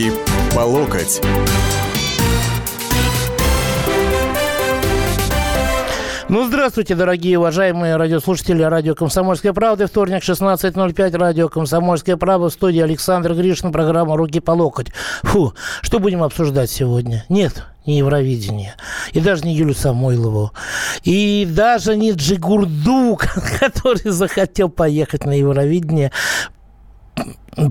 Руки по локоть. Ну, здравствуйте, дорогие уважаемые радиослушатели радио «Комсомольская правда». Вторник, 16.05, радио «Комсомольская правда». В студии Александр Гришин, программа «Руки по локоть». Фу, что будем обсуждать сегодня? Нет, не Евровидение, и даже не Юлю Самойлову, и даже не Джигурду, который захотел поехать на Евровидение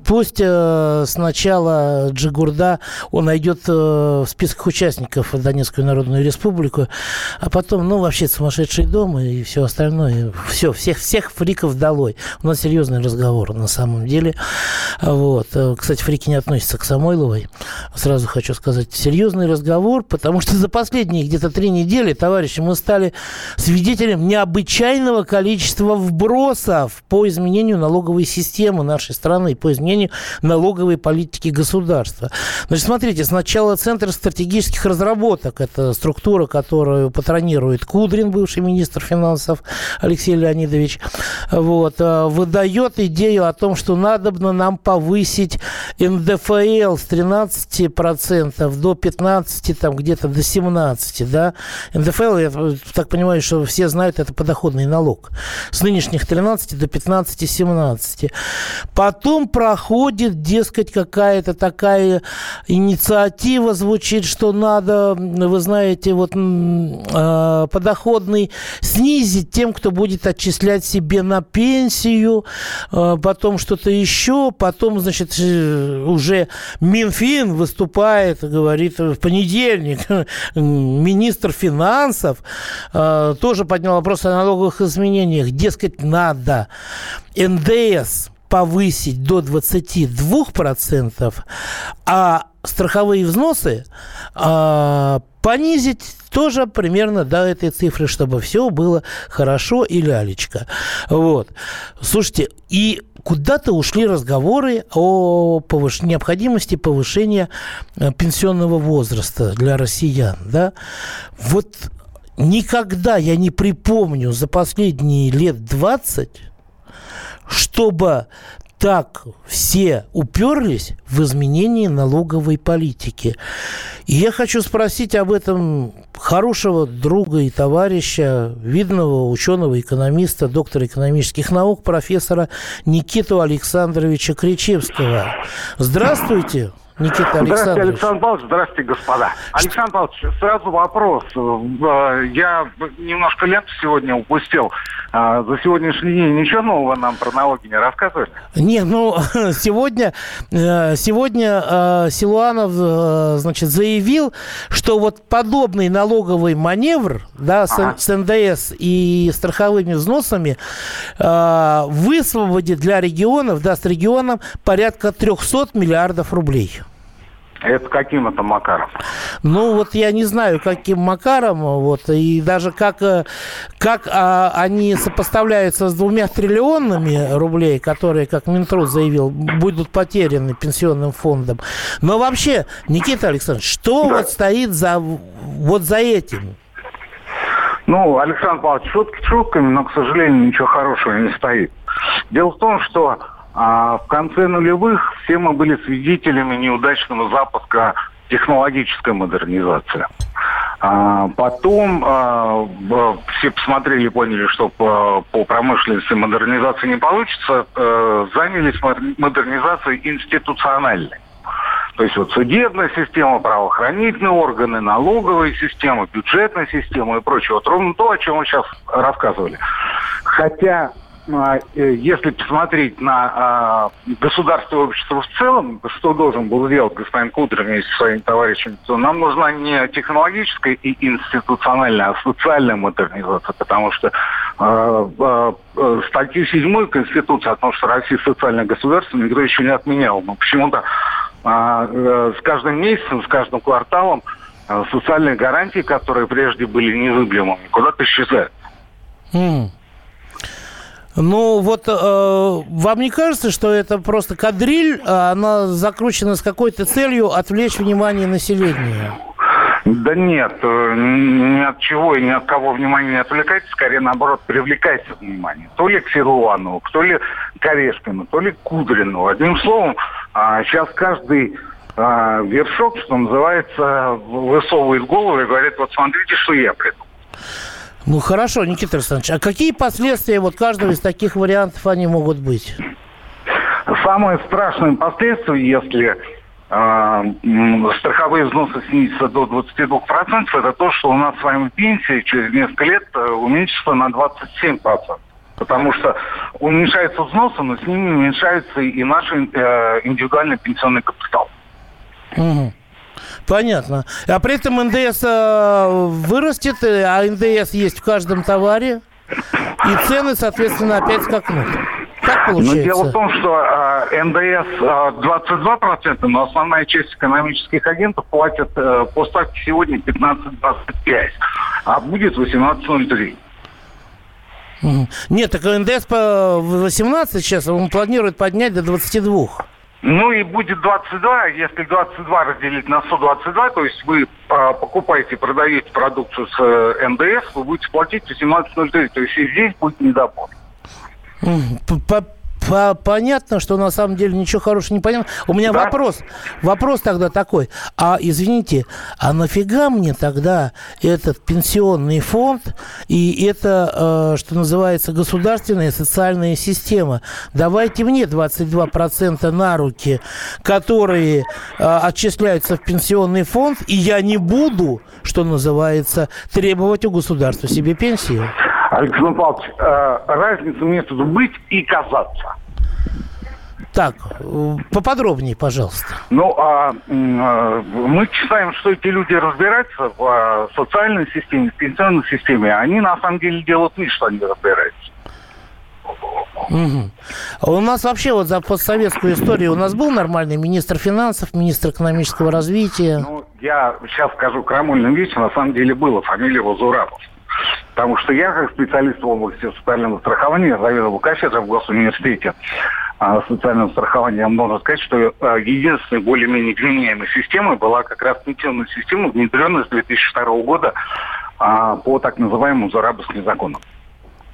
Пусть э, сначала Джигурда, он найдет э, в списках участников Донецкую Народную Республику, а потом, ну, вообще сумасшедший дом и все остальное. Все, всех, всех фриков долой. У нас серьезный разговор на самом деле. Вот. Кстати, фрики не относятся к Самойловой. Сразу хочу сказать, серьезный разговор, потому что за последние где-то три недели, товарищи, мы стали свидетелем необычайного количества вбросов по изменению налоговой системы нашей страны, по изменению налоговой политики государства. Значит, смотрите, сначала Центр стратегических разработок, это структура, которую патронирует Кудрин, бывший министр финансов Алексей Леонидович, вот, э, выдает идею о том, что надо бы нам повысить НДФЛ с 13% до 15%, там где-то до 17%, да. НДФЛ, я так понимаю, что все знают, это подоходный налог. С нынешних 13 до 15-17. Потом проходит, дескать, какая-то такая инициатива звучит, что надо, вы знаете, вот э, подоходный снизить тем, кто будет отчислять себе на пенсию, э, потом что-то еще, потом, значит, э, уже Минфин выступает, говорит, в понедельник. Министр финансов э, тоже поднял вопрос о налоговых изменениях. Дескать, надо. НДС повысить до 22%, а страховые взносы а, понизить тоже примерно до этой цифры, чтобы все было хорошо и лялечка. Вот. Слушайте, и куда-то ушли разговоры о повыш... необходимости повышения э, пенсионного возраста для россиян. Да? Вот никогда я не припомню за последние лет 20 чтобы так все уперлись в изменение налоговой политики. И я хочу спросить об этом хорошего друга и товарища, видного ученого-экономиста, доктора экономических наук, профессора Никиту Александровича Кричевского. Здравствуйте. Никита Александрович. Здравствуйте, Александр Павлович. Здравствуйте, господа. Александр Павлович, сразу вопрос. Э, я немножко ленту сегодня упустил. А, за сегодняшний день ничего нового нам про налоги не рассказывали? Не, ну, сегодня, э, сегодня э, Силуанов, значит, заявил, что вот подобный налоговый маневр, да, с, ага. с НДС и страховыми взносами высвободит для регионов, даст регионам порядка 300 миллиардов рублей. Это каким это макаром? Ну, вот я не знаю, каким макаром, вот, и даже как, э, как а, они сопоставляются с двумя триллионами рублей, которые, как Минтруд заявил, будут потеряны пенсионным фондом. Но вообще, Никита Александрович, что да. вот стоит за, вот за этим? Ну, Александр Павлович, шутки шутками, но, к сожалению, ничего хорошего не стоит. Дело в том, что а в конце нулевых все мы были свидетелями неудачного запуска технологической модернизации. А потом а, все посмотрели и поняли, что по, по промышленности модернизации не получится, а, занялись модернизацией институциональной. То есть вот судебная система, правоохранительные органы, налоговая система, бюджетная система и прочее. Вот ровно то, о чем мы сейчас рассказывали. Хотя если посмотреть на а, государство и общество в целом, что должен был сделать господин Кудрин вместе со своими товарищами, то нам нужна не технологическая и институциональная, а социальная модернизация, потому что э, э, статью 7 Конституции о том, что Россия социальное государство, никто еще не отменял. Но почему-то э, с каждым месяцем, с каждым кварталом э, социальные гарантии, которые прежде были незыблемыми, куда-то исчезают. Mm. Ну, вот э, вам не кажется, что это просто кадриль, а она закручена с какой-то целью отвлечь внимание населения? Да нет, э, ни от чего и ни от кого внимание не отвлекайте, скорее наоборот привлекайте внимание. То ли к Силуанову, то ли к Орешкину, то ли к Кудрину. Одним словом, сейчас а, каждый э, вершок, что называется, высовывает голову и говорит, вот смотрите, что я придумал. Ну хорошо, Никита Александрович, а какие последствия вот каждого из таких вариантов они могут быть? Самое страшное последствие, если э, страховые взносы снизятся до 22%, это то, что у нас с вами пенсия через несколько лет э, уменьшится на 27%. Потому что уменьшаются взносы, но с ними уменьшается и наш э, индивидуальный пенсионный капитал. Угу. Понятно. А при этом НДС э, вырастет, э, а ндс есть в каждом товаре, и цены, соответственно, опять скакнут. Как получается? Но дело в том, что э, НДС э, 22%, но основная часть экономических агентов платят э, по ставке сегодня 15-25, а будет 18,03. Нет, так НДС по 18 сейчас, он планирует поднять до 22. Ну и будет 22, если 22 разделить на 122, то есть вы а, покупаете, продаете продукцию с э, НДС, вы будете платить 18,03, то есть и здесь будет недобор. Понятно, что на самом деле ничего хорошего не понятно. У меня да? вопрос. Вопрос тогда такой. А извините, а нафига мне тогда этот пенсионный фонд и это, э, что называется, государственная социальная система? Давайте мне 22% на руки, которые э, отчисляются в пенсионный фонд, и я не буду, что называется, требовать у государства себе пенсию. Александр Павлович, э, разница между быть и казаться. Так, поподробнее, пожалуйста. Ну, а, а мы считаем, что эти люди разбираются в а, социальной системе, в пенсионной системе. Они на самом деле делают вид, что они разбираются. Угу. У нас вообще вот за постсоветскую историю у нас был нормальный министр финансов, министр экономического развития. Ну, я сейчас скажу крамольную вещь, на самом деле было, фамилия его Зурабов. Потому что я, как специалист в области социального страхования, заведовал кафедрой в Госуниверситете а, социального страхования, можно сказать, что а, единственной более-менее вменяемой системой была как раз пенсионная система, внедренная с 2002 года а, по так называемому Зурабовским законам.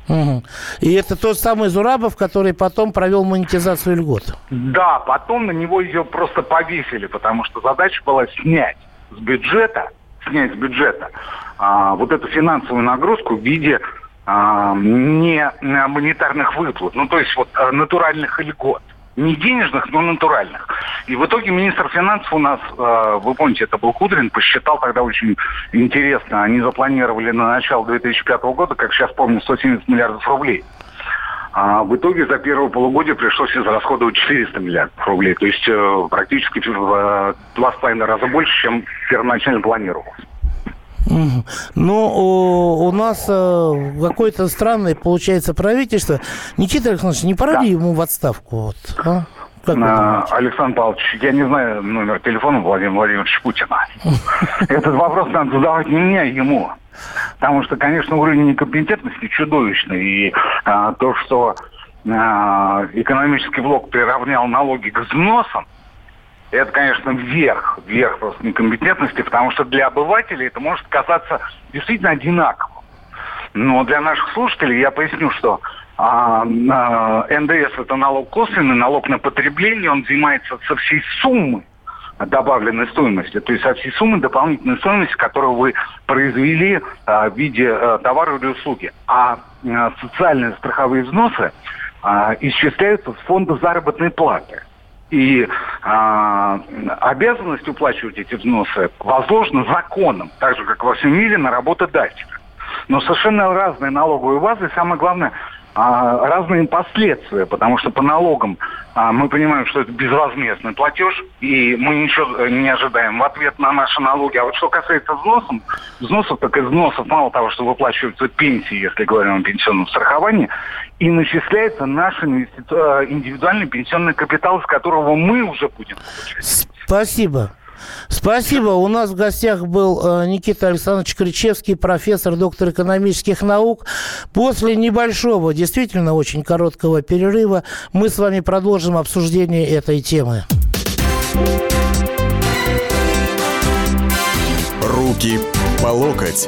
Угу. И это тот самый Зурабов, который потом провел монетизацию льгот. Да, потом на него ее просто повесили, потому что задача была снять с бюджета, снять с бюджета а, вот эту финансовую нагрузку в виде а, не монетарных выплат, ну то есть вот а, натуральных льгот. Не денежных, но натуральных. И в итоге министр финансов у нас, э, вы помните, это был Кудрин, посчитал тогда очень интересно. Они запланировали на начало 2005 года, как сейчас помню, 170 миллиардов рублей. А в итоге за первое полугодие пришлось израсходовать 400 миллиардов рублей. То есть э, практически в два с половиной раза больше, чем первоначально планировалось. Ну, у, нас э, какое-то странное получается правительство. Никита Александрович, не пора да. ли ему в отставку? Вот, а? Как Александр Павлович, я не знаю номер телефона Владимира Владимировича Путина. Этот вопрос надо задавать не мне, а ему. Потому что, конечно, уровень некомпетентности чудовищный. И а, то, что а, экономический блок приравнял налоги к взносам, это, конечно, вверх, вверх просто некомпетентности, потому что для обывателей это может казаться действительно одинаковым. Но для наших слушателей я поясню, что а, а, НДС это налог косвенный, налог на потребление, он взимается со всей суммы добавленной стоимости, то есть со всей суммы дополнительной стоимости, которую вы произвели а, в виде а, товара или услуги. А, а социальные страховые взносы а, исчисляются с фонда заработной платы. И а, обязанность уплачивать эти взносы возложена законом, так же, как во всем мире, на работодателя. Но совершенно разные налоговые базы, и самое главное, а, разные последствия, потому что по налогам а, мы понимаем, что это безвозмездный платеж, и мы ничего не ожидаем в ответ на наши налоги. А вот что касается взносов, взносов, так взносов мало того, что выплачиваются пенсии, если говорим о пенсионном страховании, и начисляется наш э, индивидуальный пенсионный капитал, с которого мы уже будем получать. Спасибо. Спасибо. У нас в гостях был э, Никита Александрович Кричевский, профессор, доктор экономических наук. После небольшого, действительно очень короткого перерыва мы с вами продолжим обсуждение этой темы. Руки по локоть.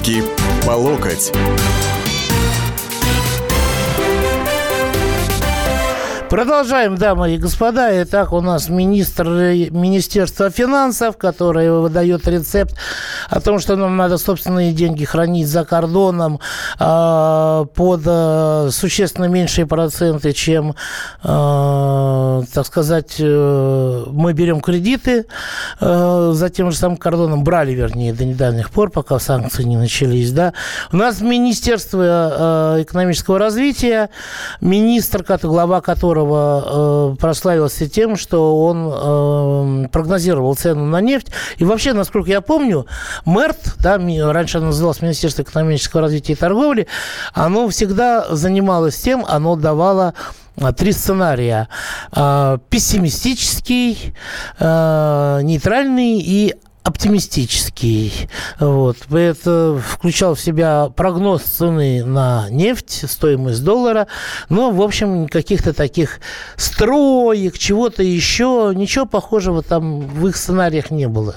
Руки по локоть. Продолжаем, дамы и господа. Итак, у нас министр Министерства финансов, который выдает рецепт о том, что нам надо собственные деньги хранить за кордоном э, под э, существенно меньшие проценты, чем, э, так сказать, э, мы берем кредиты э, за тем же самым кордоном. Брали, вернее, до недавних пор, пока санкции не начались. Да? У нас Министерство э, экономического развития, министр, глава которого которого э, прославился тем, что он э, прогнозировал цену на нефть. И вообще, насколько я помню, МЭРТ, да, раньше оно называлось Министерство экономического развития и торговли, оно всегда занималось тем, оно давало э, три сценария. Э, пессимистический, э, нейтральный и оптимистический. Вот. Это включал в себя прогноз цены на нефть, стоимость доллара. Но, в общем, каких-то таких строек, чего-то еще, ничего похожего там в их сценариях не было.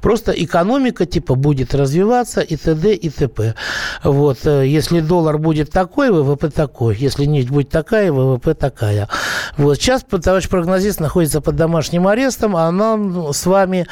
Просто экономика типа будет развиваться и т.д. и т.п. Вот. Если доллар будет такой, ВВП такой. Если нефть будет такая, ВВП такая. Вот. Сейчас товарищ прогнозист находится под домашним арестом, а нам с вами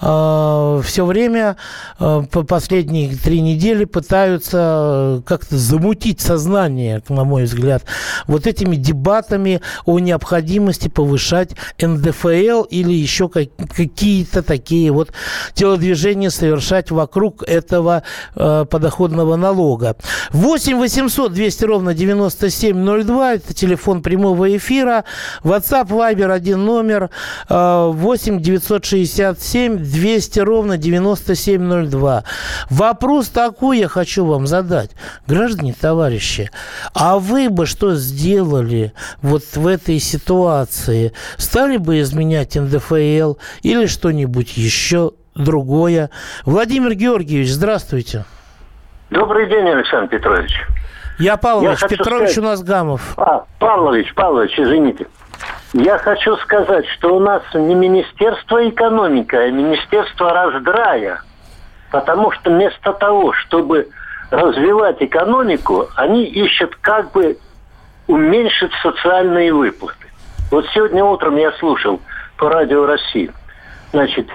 э, все время, э, по последние три недели пытаются как-то замутить сознание, на мой взгляд, вот этими дебатами о необходимости повышать НДФЛ или еще какие-то такие вот телодвижения совершать вокруг этого э, подоходного налога. 8 800 200 ровно 9702, это телефон прямого эфира, WhatsApp, Viber, один номер, 8 967 200 200 ровно 9702. Вопрос такой я хочу вам задать. Граждане, товарищи, а вы бы что сделали вот в этой ситуации? Стали бы изменять НДФЛ или что-нибудь еще другое? Владимир Георгиевич, здравствуйте. Добрый день, Александр Петрович. Я Павлович, Я Петрович сказать... у нас Гамов. А, Павлович, Павлович, извините. Я хочу сказать, что у нас не Министерство экономики, а Министерство раздрая. Потому что вместо того, чтобы развивать экономику, они ищут как бы уменьшить социальные выплаты. Вот сегодня утром я слушал по радио России. Значит,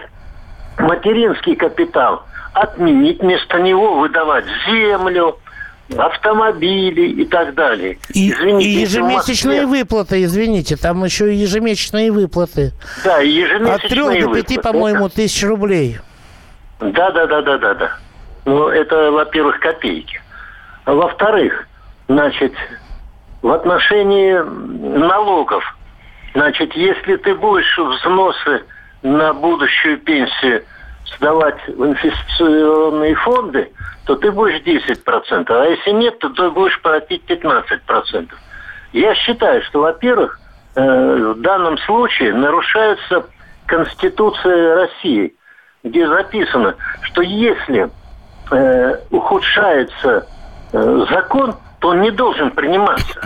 материнский капитал отменить, вместо него выдавать землю, автомобили и так далее. И, извините, и ежемесячные выплаты, извините, там еще и ежемесячные выплаты. Да, и ежемесячные От трех до пяти, по-моему, это... тысяч рублей. Да, да, да, да, да, да. Ну, это, во-первых, копейки. А во-вторых, значит, в отношении налогов, значит, если ты будешь взносы на будущую пенсию сдавать в инвестиционные фонды, то ты будешь 10%. А если нет, то ты будешь платить 15%. Я считаю, что, во-первых, э, в данном случае нарушается Конституция России, где записано, что если э, ухудшается э, закон, то он не должен приниматься.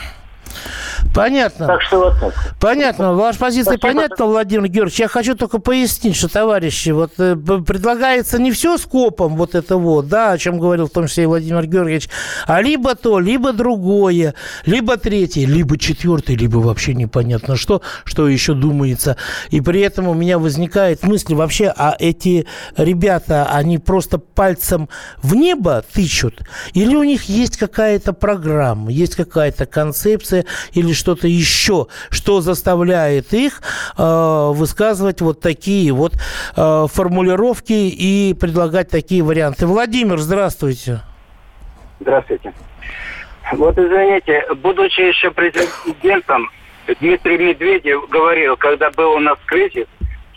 Понятно. Так что вот так. Понятно. Ваша позиция Спасибо. понятна, Владимир Георгиевич. Я хочу только пояснить, что, товарищи, вот э, предлагается не все скопом вот это вот, да, о чем говорил в том числе и Владимир Георгиевич, а либо то, либо другое, либо третье, либо четвертое, либо вообще непонятно что, что еще думается. И при этом у меня возникает мысль вообще, а эти ребята, они просто пальцем в небо тычут? Или у них есть какая-то программа, есть какая-то концепция, или что-то еще, что заставляет их э, высказывать вот такие вот э, формулировки и предлагать такие варианты. Владимир, здравствуйте. Здравствуйте. Вот извините, будучи еще президентом, Дмитрий Медведев говорил, когда был у нас кризис,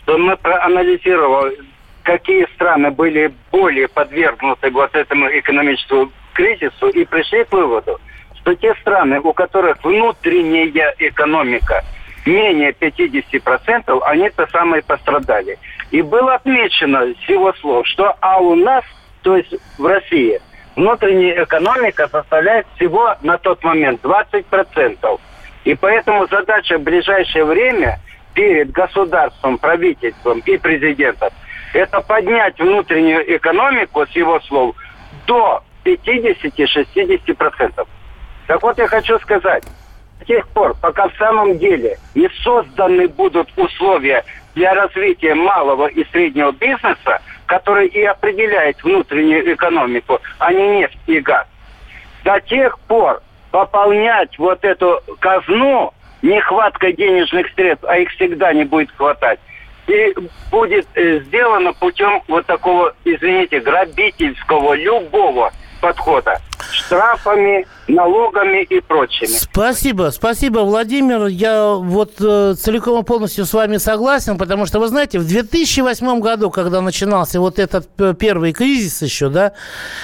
что мы проанализировали какие страны были более подвергнуты вот этому экономическому кризису и пришли к выводу, что те страны, у которых внутренняя экономика менее 50%, они-то самые пострадали. И было отмечено с его слов, что а у нас, то есть в России, внутренняя экономика составляет всего на тот момент 20%. И поэтому задача в ближайшее время перед государством, правительством и президентом это поднять внутреннюю экономику, с его слов, до 50-60%. Так вот я хочу сказать, до тех пор, пока в самом деле не созданы будут условия для развития малого и среднего бизнеса, который и определяет внутреннюю экономику, а не нефть и газ, до тех пор пополнять вот эту казну нехваткой денежных средств, а их всегда не будет хватать, и будет э, сделано путем вот такого, извините, грабительского любого подхода штрафами, налогами и прочими. Спасибо, спасибо, Владимир. Я вот э, целиком и полностью с вами согласен, потому что, вы знаете, в 2008 году, когда начинался вот этот первый кризис еще, да,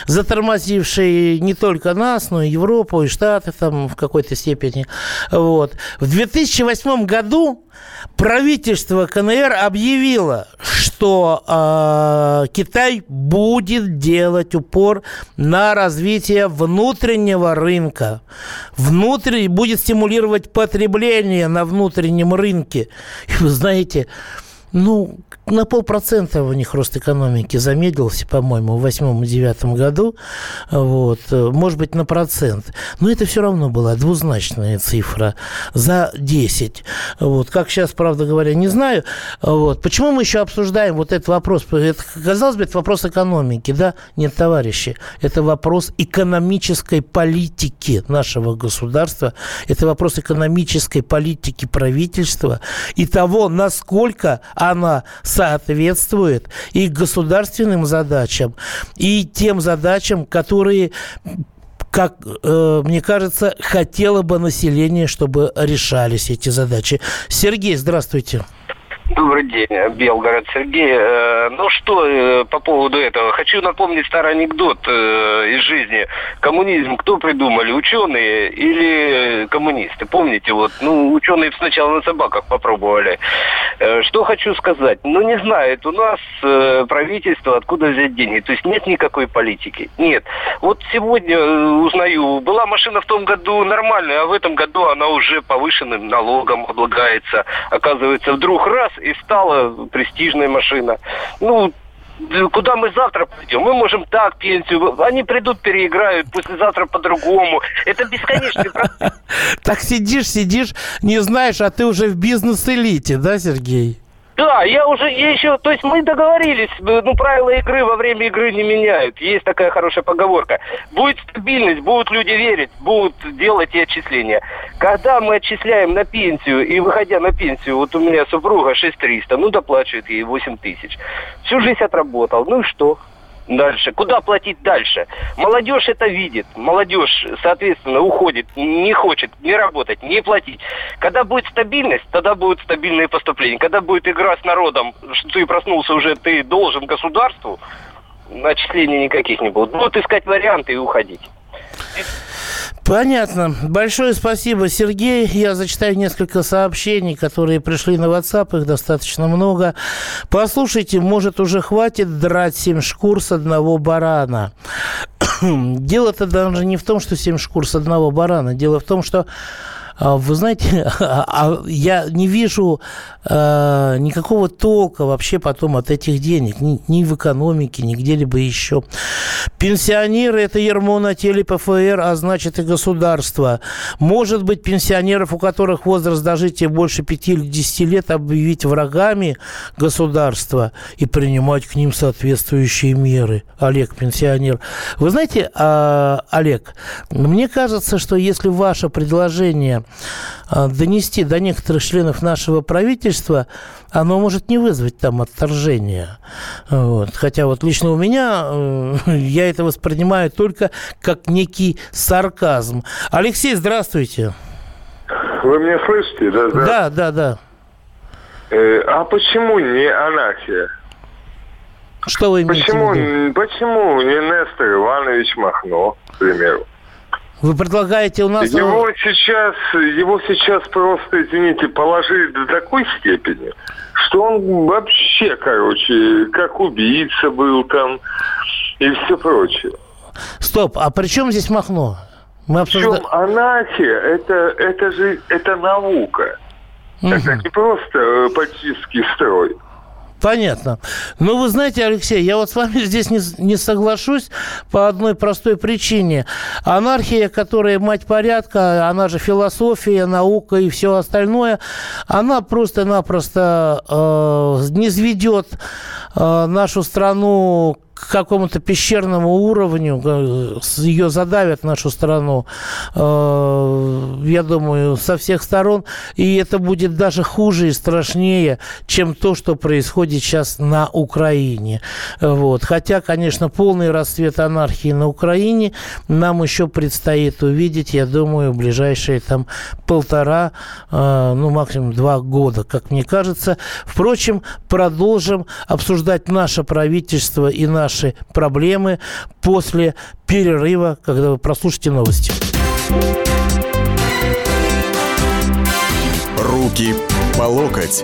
затормозивший не только нас, но и Европу, и Штаты там в какой-то степени, вот, в 2008 году правительство КНР объявило, что э, Китай будет делать упор на развитие внутреннего рынка. Внутрь, будет стимулировать потребление на внутреннем рынке. И вы знаете, ну, на полпроцента у них рост экономики замедлился, по-моему, в восьмом и девятом году. Вот. Может быть, на процент. Но это все равно была двузначная цифра за 10. Вот. Как сейчас, правда говоря, не знаю. Вот. Почему мы еще обсуждаем вот этот вопрос? Это, казалось бы, это вопрос экономики. Да? Нет, товарищи. Это вопрос экономической политики нашего государства. Это вопрос экономической политики правительства и того, насколько она соответствует и государственным задачам, и тем задачам, которые как э, мне кажется, хотело бы население, чтобы решались эти задачи. Сергей, здравствуйте. Добрый день, Белгород Сергей. Э, ну что э, по поводу этого? Хочу напомнить старый анекдот э, из жизни. Коммунизм кто придумали, ученые или коммунисты? Помните, вот, ну, ученые сначала на собаках попробовали. Что хочу сказать? Ну, не знаю, это у нас правительство, откуда взять деньги. То есть нет никакой политики. Нет. Вот сегодня узнаю, была машина в том году нормальная, а в этом году она уже повышенным налогом облагается. Оказывается, вдруг раз и стала престижная машина. Ну, куда мы завтра пойдем? Мы можем так пенсию. Они придут, переиграют, послезавтра по-другому. Это бесконечный процесс. Так сидишь, сидишь, не знаешь, а ты уже в бизнес-элите, да, Сергей? Да, я уже, я еще, то есть мы договорились, э, ну, правила игры во время игры не меняют. Есть такая хорошая поговорка. Будет стабильность, будут люди верить, будут делать и отчисления. Когда мы отчисляем на пенсию, и выходя на пенсию, вот у меня супруга 6300, ну, доплачивает ей 8 тысяч. Всю жизнь отработал, ну и что? Дальше? Куда платить дальше? Молодежь это видит. Молодежь, соответственно, уходит, не хочет не работать, не платить. Когда будет стабильность, тогда будут стабильные поступления. Когда будет игра с народом, что ты проснулся уже, ты должен государству, отчислений никаких не будет. Будут искать варианты и уходить. Понятно. Большое спасибо, Сергей. Я зачитаю несколько сообщений, которые пришли на WhatsApp. Их достаточно много. Послушайте, может, уже хватит драть семь шкур с одного барана. Дело-то даже не в том, что семь шкур с одного барана. Дело в том, что а, вы знаете, а, а я не вижу э, никакого толка вообще потом от этих денег. Ни, ни в экономике, ни где-либо еще. Пенсионеры – это ермо на теле ПФР, а значит и государство. Может быть, пенсионеров, у которых возраст дожития больше 5 или 10 лет, объявить врагами государства и принимать к ним соответствующие меры. Олег, пенсионер. Вы знаете, э, Олег, мне кажется, что если ваше предложение а, донести до некоторых членов нашего правительства, оно может не вызвать там отторжения. Вот. Хотя вот лично у меня э, я это воспринимаю только как некий сарказм. Алексей, здравствуйте. Вы меня слышите? Да, да, да. да. Э, а почему не анархия? Что вы имеете Почему, в виду? почему не Нестор Иванович Махно, к примеру? Вы предлагаете у нас... Его сейчас, его сейчас просто, извините, положили до такой степени, что он вообще, короче, как убийца был там и все прочее. Стоп, а при чем здесь Махно? Мы Причем обсуждаем... анархия, это, это же, это наука. Это не просто э, политический строй. Понятно. Но вы знаете, Алексей, я вот с вами здесь не, не соглашусь по одной простой причине. Анархия, которая мать порядка, она же философия, наука и все остальное, она просто-напросто э, не сведет э, нашу страну к какому-то пещерному уровню, э, ее задавят нашу страну, э, я думаю, со всех сторон, и это будет даже хуже и страшнее, чем то, что происходит сейчас на Украине. Вот. Хотя, конечно, полный расцвет анархии на Украине нам еще предстоит увидеть, я думаю, в ближайшие там полтора, э, ну, максимум два года, как мне кажется. Впрочем, продолжим обсуждать наше правительство и наши проблемы после перерыва, когда вы прослушаете новости. Руки по локоть.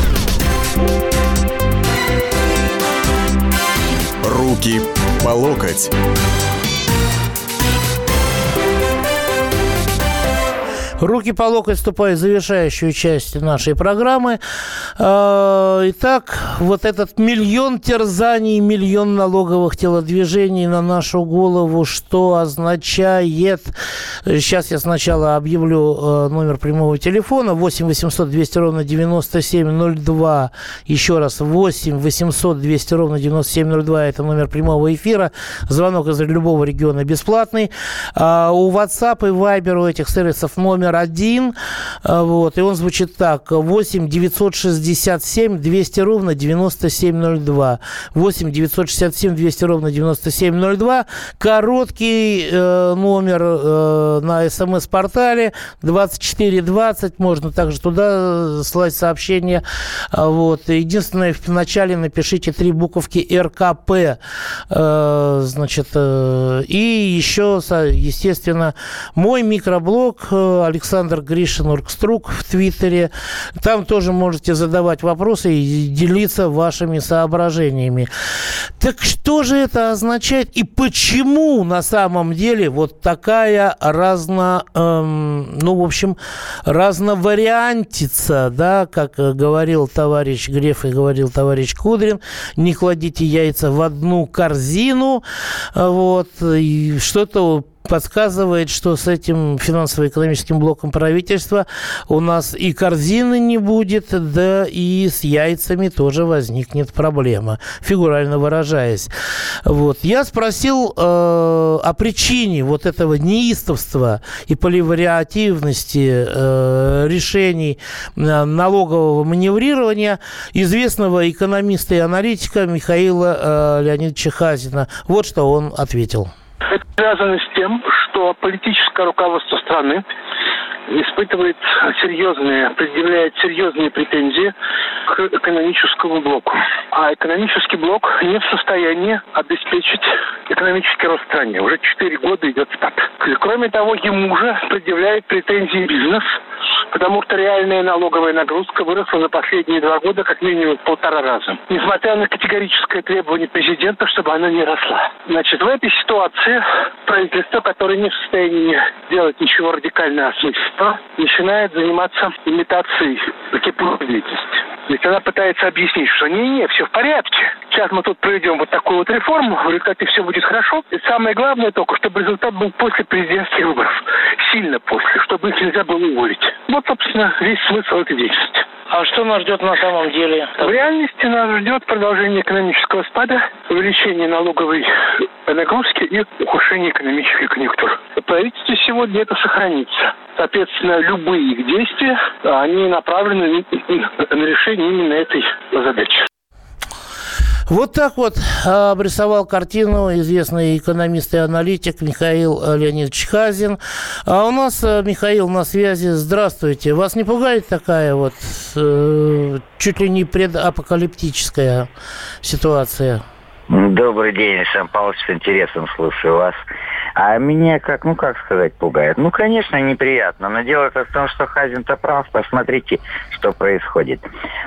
Руки по локоть. Руки по локоть вступают в завершающую часть нашей программы. Э, Итак, вот этот миллион терзаний, миллион налоговых телодвижений на нашу голову, что означает... Сейчас я сначала объявлю э, номер прямого телефона 8 800 200 ровно 9702. Еще раз 8 800 200 ровно 9702. Это номер прямого эфира. Звонок из любого региона бесплатный. А у WhatsApp и Viber у этих сервисов номер один. А, Вот, и он звучит так. 8 967 200 ровно 9702. 8 967 200 ровно 9702. Короткий э, номер э, на смс-портале 2420. Можно также туда э, слать сообщения. А, Вот. Единственное, в начале напишите три буковки РКП. Э, Значит, э, и еще, естественно, мой микроблог э, Александр Гришин Оргструк в Твиттере. Там тоже можете задавать вопросы и делиться вашими соображениями. Так что же это означает и почему на самом деле вот такая разно, эм, ну, в общем, разновариантица, да, как говорил товарищ Греф и говорил товарищ Кудрин, не кладите яйца в одну корзину, вот, и что-то подсказывает, что с этим финансово-экономическим блоком правительства у нас и корзины не будет, да и с яйцами тоже возникнет проблема, фигурально выражаясь. Вот. Я спросил э, о причине вот этого неистовства и поливариативности э, решений э, налогового маневрирования известного экономиста и аналитика Михаила э, Леонидовича Хазина. Вот что он ответил. Это связано с тем, что политическое руководство страны испытывает серьезные, предъявляет серьезные претензии к экономическому блоку. А экономический блок не в состоянии обеспечить экономический рост в стране. Уже 4 года идет спад. Кроме того, ему же предъявляет претензии бизнес, потому что реальная налоговая нагрузка выросла за последние два года как минимум в полтора раза. Несмотря на категорическое требование президента, чтобы она не росла. Значит, в этой ситуации правительство, которое не в состоянии делать ничего радикально осмысленного, начинает заниматься имитацией закипучей деятельности. Есть она пытается объяснить, что не-не, все в порядке. Сейчас мы тут проведем вот такую вот реформу, в результате все будет хорошо. И самое главное только, чтобы результат был после президентских выборов. Сильно после, чтобы их нельзя было уволить. Вот собственно, весь смысл этой деятельности. А что нас ждет на самом деле? В реальности нас ждет продолжение экономического спада, увеличение налоговой нагрузки и ухудшение экономической конъюнктуры. Правительство сегодня это сохранится. Соответственно, любые их действия, они направлены на решение именно этой задачи. Вот так вот а, обрисовал картину известный экономист и аналитик Михаил Леонидович Хазин. А у нас э, Михаил на связи. Здравствуйте. Вас не пугает такая вот э, чуть ли не предапокалиптическая ситуация? Добрый день, Александр Павлович, с интересом слушаю вас. А меня как, ну как сказать, пугает? Ну, конечно, неприятно, но дело в том, что Хазин-то прав. Посмотрите, что происходит.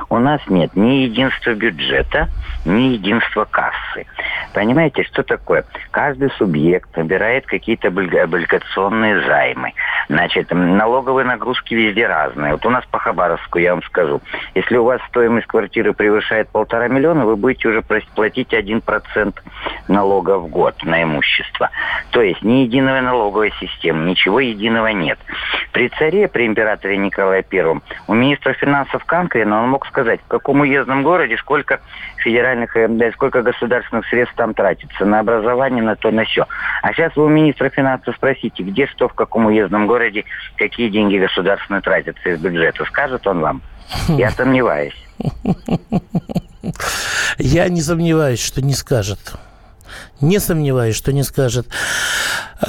У нас нет ни единства бюджета, ни единства кассы. Понимаете, что такое? Каждый субъект набирает какие-то облигационные займы. Значит, налоговые нагрузки везде разные. Вот у нас по Хабаровску, я вам скажу, если у вас стоимость квартиры превышает полтора миллиона, вы будете уже платить 1% налога в год на имущество. То есть ни единой налоговой системы, ничего единого нет. При царе, при императоре Николае Первом, у министра финансов Канкрина он мог сказать, в каком уездном городе сколько федеральных, э, да, сколько государственных средств там тратится на образование, на то, на все. А сейчас вы у министра финансов спросите, где что, в каком уездном городе, какие деньги государственные тратятся из бюджета. Скажет он вам? Я сомневаюсь. Я не сомневаюсь, что не скажет. Не сомневаюсь, что не скажет.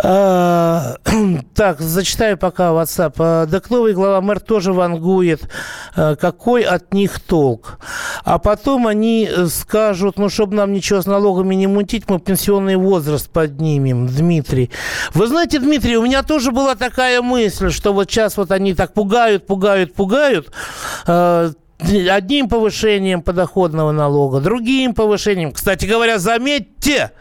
А, так, зачитаю пока WhatsApp. А, так новый глава мэр тоже вангует. А, какой от них толк? А потом они скажут, ну, чтобы нам ничего с налогами не мутить, мы пенсионный возраст поднимем, Дмитрий. Вы знаете, Дмитрий, у меня тоже была такая мысль, что вот сейчас вот они так пугают, пугают, пугают одним повышением подоходного налога, другим повышением. Кстати говоря, заметьте,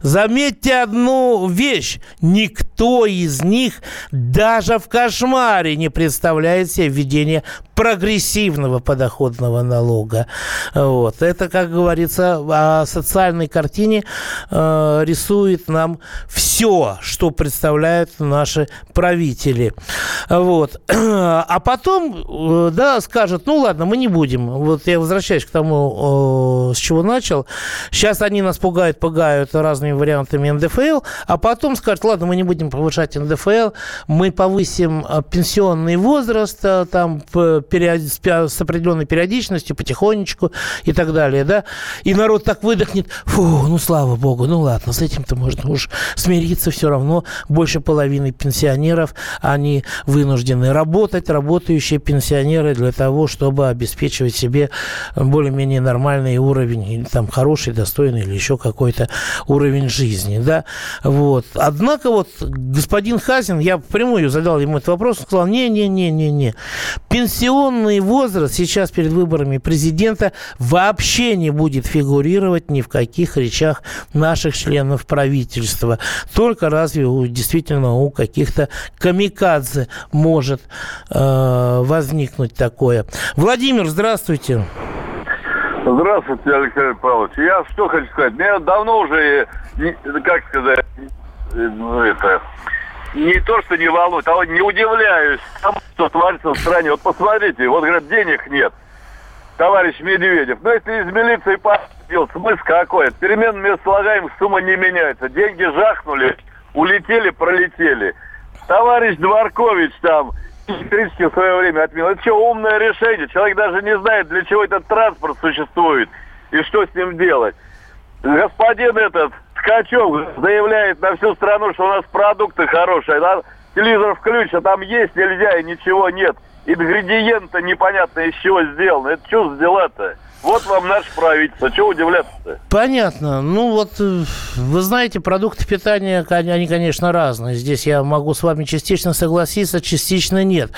Заметьте одну вещь. Никто из них даже в кошмаре не представляет себе введение прогрессивного подоходного налога. Вот. Это, как говорится, о социальной картине э, рисует нам все, что представляют наши правители. Вот. А потом, э, да, скажут, ну ладно, мы не будем. Вот я возвращаюсь к тому, э, с чего начал. Сейчас они нас пугают, пугают разными вариантами НДФЛ, а потом скажут, ладно, мы не будем повышать НДФЛ, мы повысим э, пенсионный возраст, э, там, с определенной периодичностью, потихонечку и так далее, да, и народ так выдохнет, фу, ну, слава богу, ну, ладно, с этим-то можно уж смириться все равно, больше половины пенсионеров, они вынуждены работать, работающие пенсионеры для того, чтобы обеспечивать себе более-менее нормальный уровень, там, хороший, достойный или еще какой-то уровень жизни, да, вот. Однако вот господин Хазин, я впрямую задал ему этот вопрос, он сказал, не-не-не-не-не, пенсион пенсионный возраст сейчас перед выборами президента вообще не будет фигурировать ни в каких речах наших членов правительства. Только разве у, действительно у каких-то камикадзе может э, возникнуть такое. Владимир, здравствуйте. Здравствуйте, Алексей Павлович. Я что хочу сказать. Меня давно уже, как сказать, ну, это, не то, что не волнует, а не удивляюсь тому, что творится в стране. Вот посмотрите, вот, говорят, денег нет. Товарищ Медведев. Ну, если из милиции делать, смысл какой? Перемен слагаемых сумма не меняется. Деньги жахнули, улетели, пролетели. Товарищ Дворкович там электричество в свое время отменил. Это что, умное решение? Человек даже не знает, для чего этот транспорт существует и что с ним делать. Господин этот, Ткачев заявляет на всю страну, что у нас продукты хорошие. Да? Телевизор включ, а там есть нельзя и ничего нет. Ингредиенты непонятно из чего сделаны. Это что за дела-то? Вот вам наше правительство. Чего удивляться-то? Понятно. Ну вот, э, вы знаете, продукты питания, они, конечно, разные. Здесь я могу с вами частично согласиться, частично нет.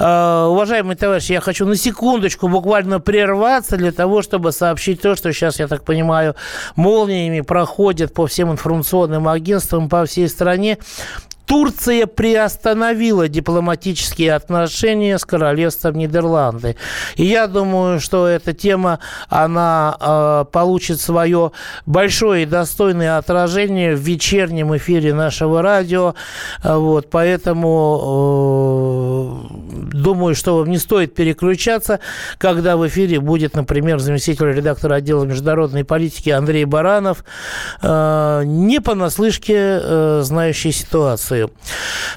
Uh, уважаемые товарищи, я хочу на секундочку буквально прерваться для того, чтобы сообщить то, что сейчас, я так понимаю, молниями проходит по всем информационным агентствам по всей стране. Турция приостановила дипломатические отношения с королевством Нидерланды. И я думаю, что эта тема, она э, получит свое большое и достойное отражение в вечернем эфире нашего радио. Вот, поэтому думаю, что вам не стоит переключаться, когда в эфире будет, например, заместитель редактора отдела международной политики Андрей Баранов, э, не понаслышке э, знающий ситуацию.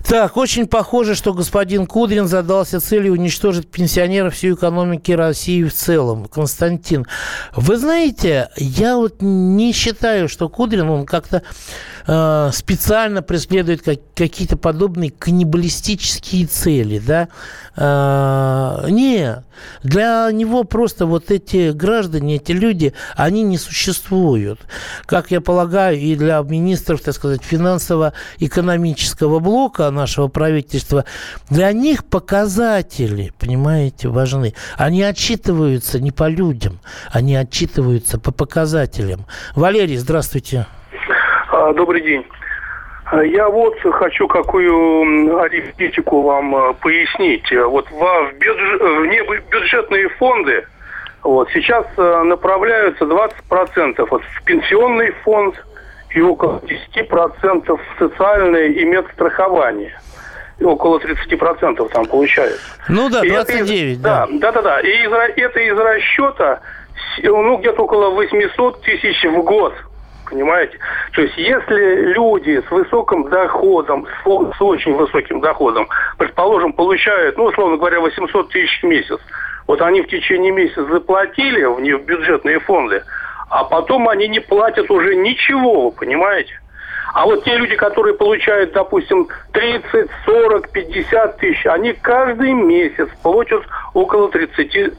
Так, очень похоже, что господин Кудрин задался целью уничтожить пенсионеров всю экономики России в целом. Константин, вы знаете, я вот не считаю, что Кудрин, он как-то э, специально преследует как, какие-то подобные каннибалистические цели, да? Э, не, для него просто вот эти граждане, эти люди, они не существуют. Как я полагаю, и для министров, так сказать, финансово-экономического блока нашего правительства, для них показатели, понимаете, важны. Они отчитываются не по людям, они отчитываются по показателям. Валерий, здравствуйте. А, добрый день. А, Я вот хочу какую арифметику вам а, пояснить. Вот в бюджет, бюджетные фонды вот, сейчас направляются 20% вот, в пенсионный фонд и около 10% в социальное и медстрахование. И около 30% там получается. Ну да, И 29, это из, да. Да, да, да. И из, это из расчета ну, где-то около 800 тысяч в год. Понимаете? То есть, если люди с высоким доходом, с, с очень высоким доходом, предположим, получают, ну, условно говоря, 800 тысяч в месяц, вот они в течение месяца заплатили в, в бюджетные фонды, а потом они не платят уже ничего, понимаете? А вот те люди, которые получают, допустим, 30, 40, 50 тысяч, они каждый месяц получат около 30%.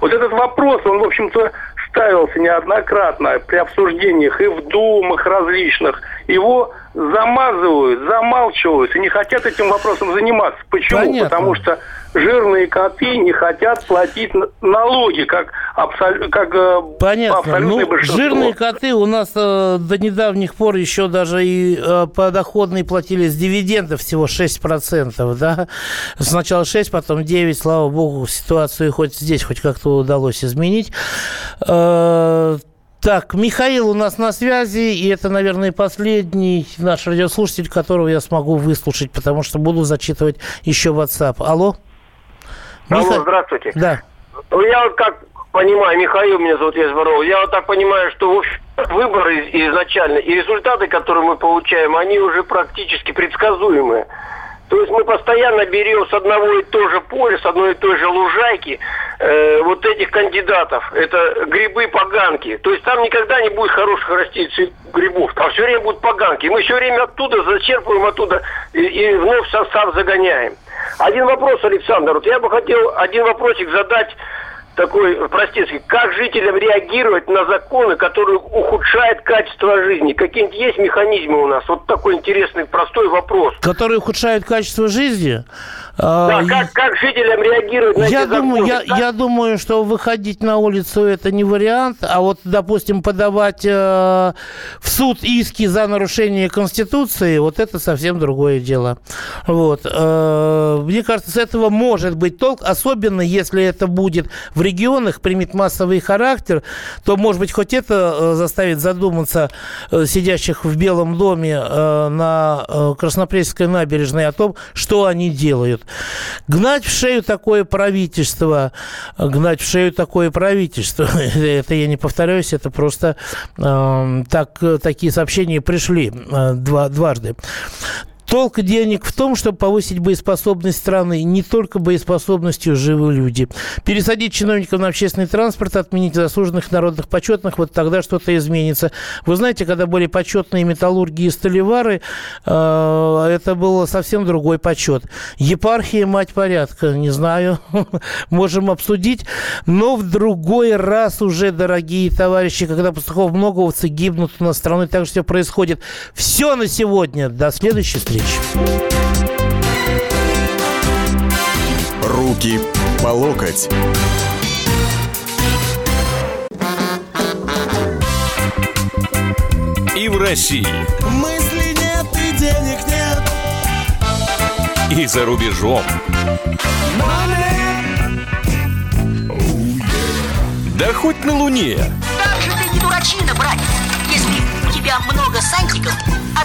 Вот этот вопрос, он, в общем-то, ставился неоднократно при обсуждениях и в думах различных. Его замазывают, замалчивают и не хотят этим вопросом заниматься. Почему? Понятно. Потому что жирные коты не хотят платить налоги, как, абсол... как э, Понятно. абсолютное Ну, большинство. жирные коты у нас э, до недавних пор еще даже и э, подоходные платили с дивидендов всего 6%, да? Сначала 6, потом 9, слава богу, ситуацию хоть здесь хоть как-то удалось изменить. Э, так, Михаил у нас на связи, и это, наверное, последний наш радиослушатель, которого я смогу выслушать, потому что буду зачитывать еще WhatsApp. Алло? Алло, Миха- здравствуйте. Да. Я вот как понимаю, Михаил меня зовут, я из Воронова, я вот так понимаю, что выборы изначально и результаты, которые мы получаем, они уже практически предсказуемые. То есть мы постоянно берем с одного и того же поля, с одной и той же лужайки э, вот этих кандидатов. Это грибы-поганки. То есть там никогда не будет хороших цвет- грибов. Там все время будут поганки. Мы все время оттуда зачерпываем оттуда и, и вновь состав загоняем. Один вопрос, Александр. Вот я бы хотел один вопросик задать такой простецкий. Как жителям реагировать на законы, которые ухудшают качество жизни? Какие-нибудь есть механизмы у нас? Вот такой интересный, простой вопрос. Которые ухудшают качество жизни? Да, А, как, как жителям реагировать на Я эти думаю, законы? я, я думаю, что выходить на улицу это не вариант, а вот, допустим, подавать э, в суд иски за нарушение Конституции, вот это совсем другое дело. Вот. Э, мне кажется, с этого может быть толк, особенно если это будет в регионах, примет массовый характер, то, может быть, хоть это э, заставит задуматься э, сидящих в Белом доме э, на э, Краснопресненской набережной о том, что они делают. Гнать в шею такое правительство, гнать в шею такое правительство, это я не повторяюсь, это просто э, так, такие сообщения пришли э, два, дважды. Толк денег в том, чтобы повысить боеспособность страны, не только боеспособностью живы люди. Пересадить чиновников на общественный транспорт, отменить заслуженных народных почетных, вот тогда что-то изменится. Вы знаете, когда были почетные металлурги и столевары, э, это был совсем другой почет. Епархия, мать порядка, не знаю, можем обсудить, но в другой раз уже, дорогие товарищи, когда пастухов многовцы гибнут у нас страной, так же все происходит. Все на сегодня. До следующей встречи. Руки по локоть. И в России, Мысли нет и денег нет. и за рубежом. Да хоть на Луне. Как же ты не дурачина, братец, если у тебя много сантиков,